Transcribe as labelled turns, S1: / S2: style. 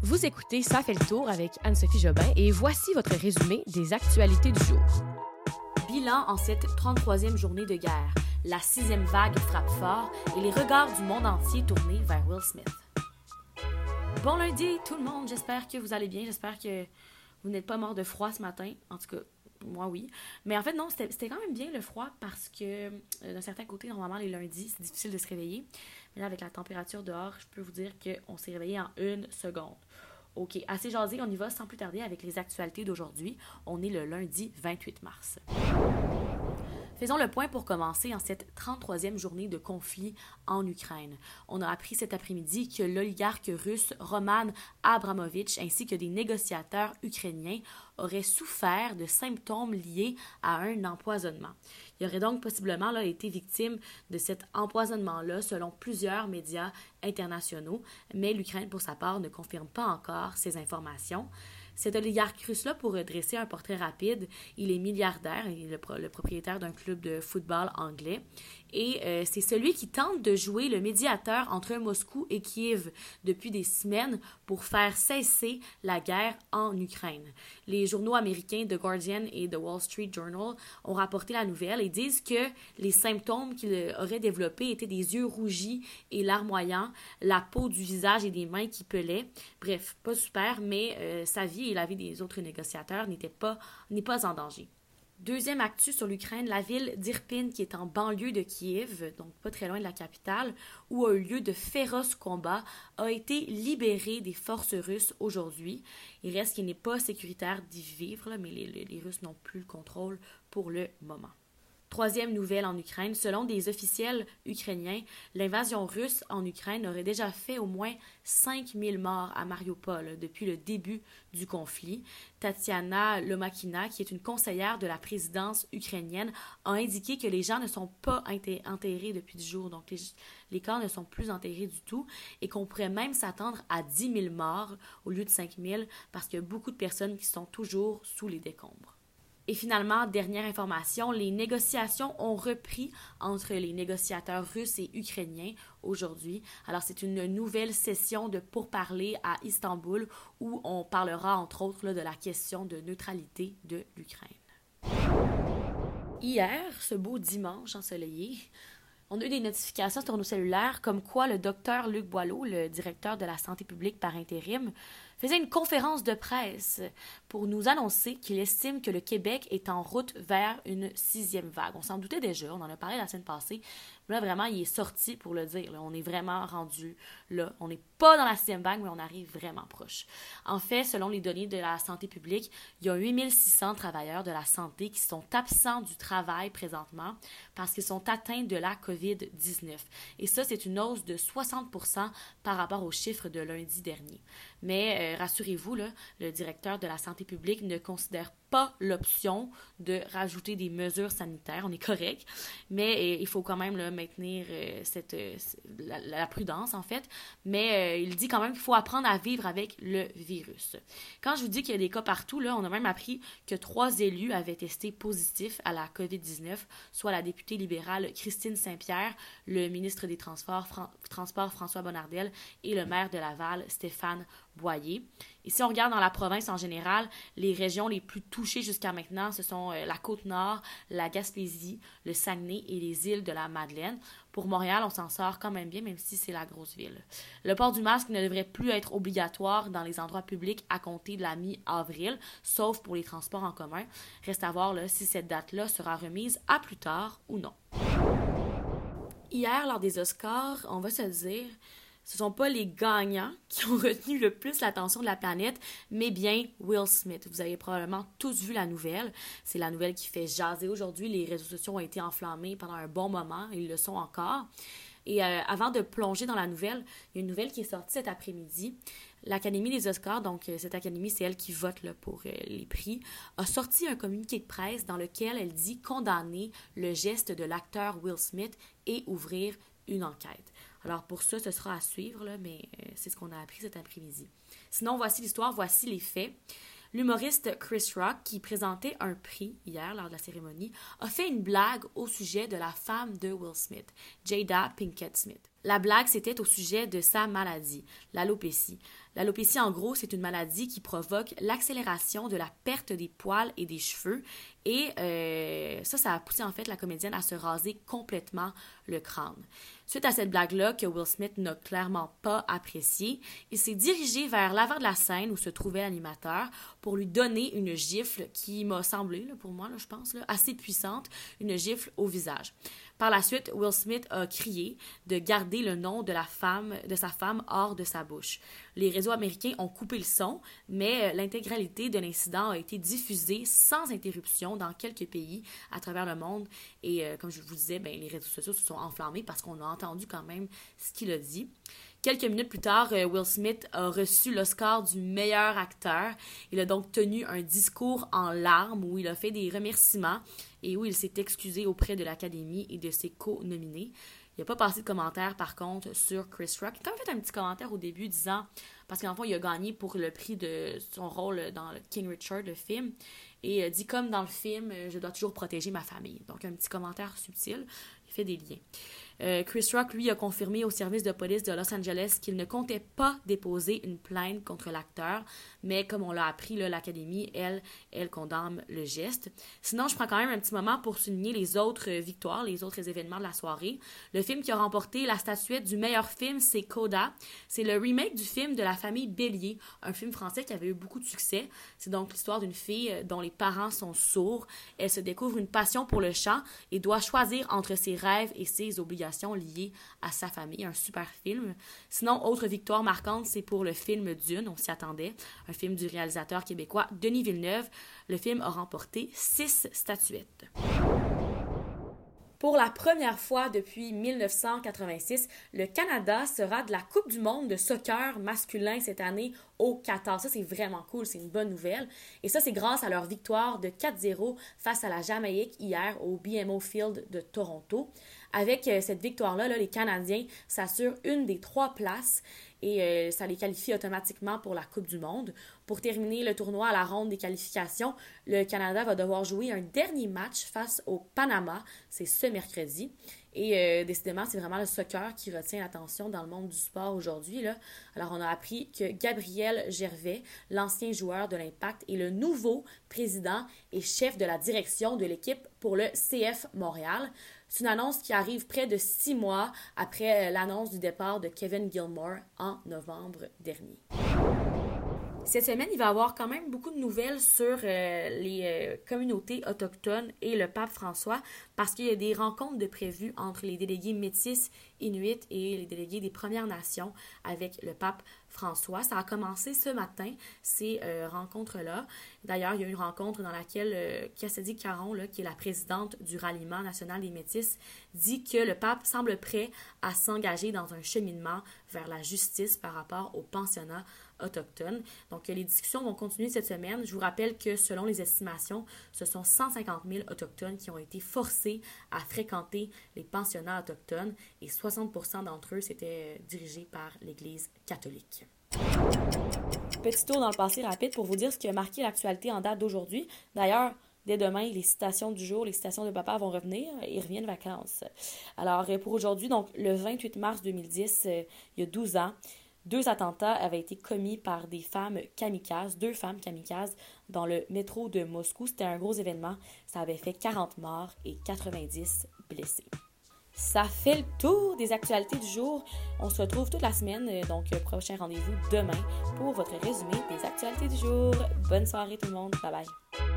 S1: Vous écoutez Ça fait le tour avec Anne-Sophie Jobin et voici votre résumé des actualités du jour.
S2: Bilan en cette 33e journée de guerre. La sixième vague frappe fort et les regards du monde entier tournés vers Will Smith. Bon lundi tout le monde, j'espère que vous allez bien, j'espère que vous n'êtes pas mort de froid ce matin. En tout cas, moi oui. Mais en fait, non, c'était quand même bien le froid parce que euh, d'un certain côté, normalement, les lundis, c'est difficile de se réveiller. Mais là, avec la température dehors, je peux vous dire qu'on s'est réveillé en une seconde. OK, assez jasé, on y va sans plus tarder avec les actualités d'aujourd'hui. On est le lundi 28 mars. Faisons le point pour commencer en cette 33e journée de conflit en Ukraine. On a appris cet après-midi que l'oligarque russe Roman Abramovich ainsi que des négociateurs ukrainiens auraient souffert de symptômes liés à un empoisonnement. Il aurait donc possiblement été victime de cet empoisonnement-là selon plusieurs médias internationaux, mais l'Ukraine pour sa part ne confirme pas encore ces informations. Cet oligarque russe-là, pour dresser un portrait rapide, il est milliardaire, il est le, propriétaire d'un club de football anglais. Et euh, c'est celui qui tente de jouer le médiateur entre Moscou et Kiev depuis des semaines pour faire cesser la guerre en Ukraine. Les journaux américains The Guardian et The Wall Street Journal ont rapporté la nouvelle et disent que les symptômes qu'il aurait développés étaient des yeux rougis et larmoyants, la peau du visage et des mains qui pelaient. Bref, pas super, mais euh, sa vie et la vie des autres négociateurs n'était pas, n'est pas en danger. Deuxième actu sur l'Ukraine, la ville d'Irpin, qui est en banlieue de Kiev, donc pas très loin de la capitale, où a eu lieu de féroces combats, a été libérée des forces russes aujourd'hui. Il reste qu'il n'est pas sécuritaire d'y vivre, mais les Russes n'ont plus le contrôle pour le moment. Troisième nouvelle en Ukraine, selon des officiels ukrainiens, l'invasion russe en Ukraine aurait déjà fait au moins 5000 morts à Mariupol depuis le début du conflit. Tatiana Lomakina, qui est une conseillère de la présidence ukrainienne, a indiqué que les gens ne sont pas enterrés depuis 10 jours, donc les, les corps ne sont plus enterrés du tout, et qu'on pourrait même s'attendre à 10 000 morts au lieu de 5000 parce qu'il y a beaucoup de personnes qui sont toujours sous les décombres. Et finalement, dernière information, les négociations ont repris entre les négociateurs russes et ukrainiens aujourd'hui. Alors, c'est une nouvelle session de pourparlers à Istanbul où on parlera entre autres de la question de neutralité de l'Ukraine. Hier, ce beau dimanche ensoleillé, on a eu des notifications sur nos cellulaires comme quoi le docteur Luc Boileau, le directeur de la santé publique par intérim, faisait une conférence de presse pour nous annoncer qu'il estime que le Québec est en route vers une sixième vague. On s'en doutait déjà, on en a parlé la semaine passée, Là, vraiment, il est sorti pour le dire. On est vraiment rendu là. On n'est pas dans la sixième vague, mais on arrive vraiment proche. En fait, selon les données de la santé publique, il y a 8600 travailleurs de la santé qui sont absents du travail présentement parce qu'ils sont atteints de la COVID-19. Et ça, c'est une hausse de 60% par rapport aux chiffres de lundi dernier. Mais euh, rassurez-vous, le directeur de la santé publique ne considère pas l'option de rajouter des mesures sanitaires. On est correct, mais euh, il faut quand même maintenir euh, cette, euh, la, prudence, en fait. Mais il dit quand même qu'il faut apprendre à vivre avec le virus. Quand je vous dis qu'il y a des cas partout, là, on a même appris que trois élus avaient testé positif à la COVID-19, soit la députée libérale Christine Saint-Pierre, le ministre des Transports, François Bonnardel et le maire de Laval, Stéphane Boyer. Et si on regarde dans la province en général, les régions les plus jusqu'à maintenant, ce sont euh, la Côte-Nord, la Gaspésie, le Saguenay et les îles de la Madeleine. Pour Montréal, on s'en sort quand même bien, même si c'est la grosse ville. Le port du masque ne devrait plus être obligatoire dans les endroits publics à compter de la mi-avril, sauf pour les transports en commun. Reste à voir si cette date-là sera remise à plus tard ou non. Hier, lors des Oscars, on va se dire, ce sont pas les gagnants qui ont retenu le plus l'attention de la planète, mais bien Will Smith. Vous avez probablement tous vu la nouvelle. C'est la nouvelle qui fait jaser aujourd'hui. Les réseaux sociaux ont été enflammés pendant un bon moment. Ils le sont encore. Et euh, avant de plonger dans la nouvelle, il y a une nouvelle qui est sortie cet après-midi. L'Académie des Oscars, donc euh, cette académie, c'est elle qui vote pour euh, les prix, a sorti un communiqué de presse dans lequel elle dit condamner le geste de l'acteur Will Smith et ouvrir une enquête. Alors pour ça, ce sera à suivre, mais euh, c'est ce qu'on a appris cet après-midi. Sinon, voici l'histoire, voici les faits. L'humoriste Chris Rock, qui présentait un prix hier lors de la cérémonie, a fait une blague au sujet de la femme de Will Smith, Jada Pinkett Smith. La blague, c'était au sujet de sa maladie, l'alopécie. L'alopécie, en gros, c'est une maladie qui provoque l'accélération de la perte des poils et des cheveux. Et euh, ça, ça a poussé en fait la comédienne à se raser complètement le crâne. Suite à cette blague-là que Will Smith n'a clairement pas appréciée, il s'est dirigé vers l'avant de la scène où se trouvait l'animateur pour lui donner une gifle qui m'a semblé, pour moi, je pense, assez puissante, une gifle au visage. Par la suite, Will Smith a crié de garder le nom de la femme, de sa femme hors de sa bouche. Les réseaux américains ont coupé le son, mais euh, l'intégralité de l'incident a été diffusée sans interruption dans quelques pays à travers le monde. Et euh, comme je vous disais, ben, les réseaux sociaux se sont enflammés parce qu'on a entendu quand même ce qu'il a dit. Quelques minutes plus tard, euh, Will Smith a reçu l'Oscar du meilleur acteur. Il a donc tenu un discours en larmes où il a fait des remerciements et où il s'est excusé auprès de l'Académie et de ses co-nominés. Il n'a pas passé de commentaire, par contre, sur Chris Rock. Il a quand même fait un petit commentaire au début disant, parce qu'en fond, il a gagné pour le prix de son rôle dans King Richard, le film, et dit comme dans le film, je dois toujours protéger ma famille. Donc, un petit commentaire subtil, il fait des liens. Euh, Chris Rock, lui, a confirmé au service de police de Los Angeles qu'il ne comptait pas déposer une plainte contre l'acteur, mais comme on l'a appris, l'Académie, elle, elle condamne le geste. Sinon, je prends quand même un petit moment pour souligner les autres victoires, les autres événements de la soirée. Le film qui a remporté la statuette du meilleur film, c'est Coda. C'est le remake du film de la famille Bélier, un film français qui avait eu beaucoup de succès. C'est donc l'histoire d'une fille euh, dont les parents sont sourds. Elle se découvre une passion pour le chant et doit choisir entre ses rêves et ses obligations liées à sa famille. Un super film. Sinon, autre victoire marquante, c'est pour le film Dune, on s'y attendait, un film du réalisateur québécois Denis Villeneuve. Le film a remporté six statuettes. Pour la première fois depuis 1986, le Canada sera de la Coupe du monde de soccer masculin cette année au Qatar. Ça, c'est vraiment cool, c'est une bonne nouvelle. Et ça, c'est grâce à leur victoire de 4-0 face à la Jamaïque hier au BMO Field de Toronto. Avec euh, cette victoire-là, les Canadiens s'assurent une des trois places et euh, ça les qualifie automatiquement pour la Coupe du Monde. Pour terminer le tournoi à la ronde des qualifications, le Canada va devoir jouer un dernier match face au Panama. C'est ce mercredi. Et euh, décidément, c'est vraiment le soccer qui retient l'attention dans le monde du sport aujourd'hui. Alors, on a appris que Gabriel Gervais, l'ancien joueur de l'Impact, est le nouveau président et chef de la direction de l'équipe pour le CF Montréal. C'est une annonce qui arrive près de six mois après euh, l'annonce du départ de Kevin Gilmore en novembre dernier. Cette semaine, il va y avoir quand même beaucoup de nouvelles sur euh, les euh, communautés autochtones et le pape François parce qu'il y a des rencontres de prévues entre les délégués métis inuits et les délégués des Premières Nations avec le pape François. Ça a commencé ce matin, ces euh, rencontres-là. D'ailleurs, il y a une rencontre dans laquelle euh, Cassidy Caron, qui est la présidente du ralliement national des Métis, dit que le pape semble prêt à s'engager dans un cheminement vers la justice par rapport aux pensionnats autochtones. Donc, les discussions vont continuer cette semaine. Je vous rappelle que selon les estimations, ce sont 150 000 autochtones qui ont été forcés à fréquenter les pensionnats autochtones et 60 d'entre eux, c'était dirigé par l'Église catholique. Petit tour dans le passé rapide pour vous dire ce qui a marqué l'actualité en date d'aujourd'hui. D'ailleurs, dès demain, les citations du jour, les citations de papa vont revenir. Ils reviennent vacances. Alors, pour aujourd'hui, donc le 28 mars 2010, euh, il y a 12 ans, deux attentats avaient été commis par des femmes kamikazes, deux femmes kamikazes, dans le métro de Moscou. C'était un gros événement. Ça avait fait 40 morts et 90 blessés. Ça fait le tour des actualités du jour. On se retrouve toute la semaine, euh, donc euh, prochain rendez-vous demain pour votre résumé des actualités du jour. Bonne soirée tout le monde. Bye bye.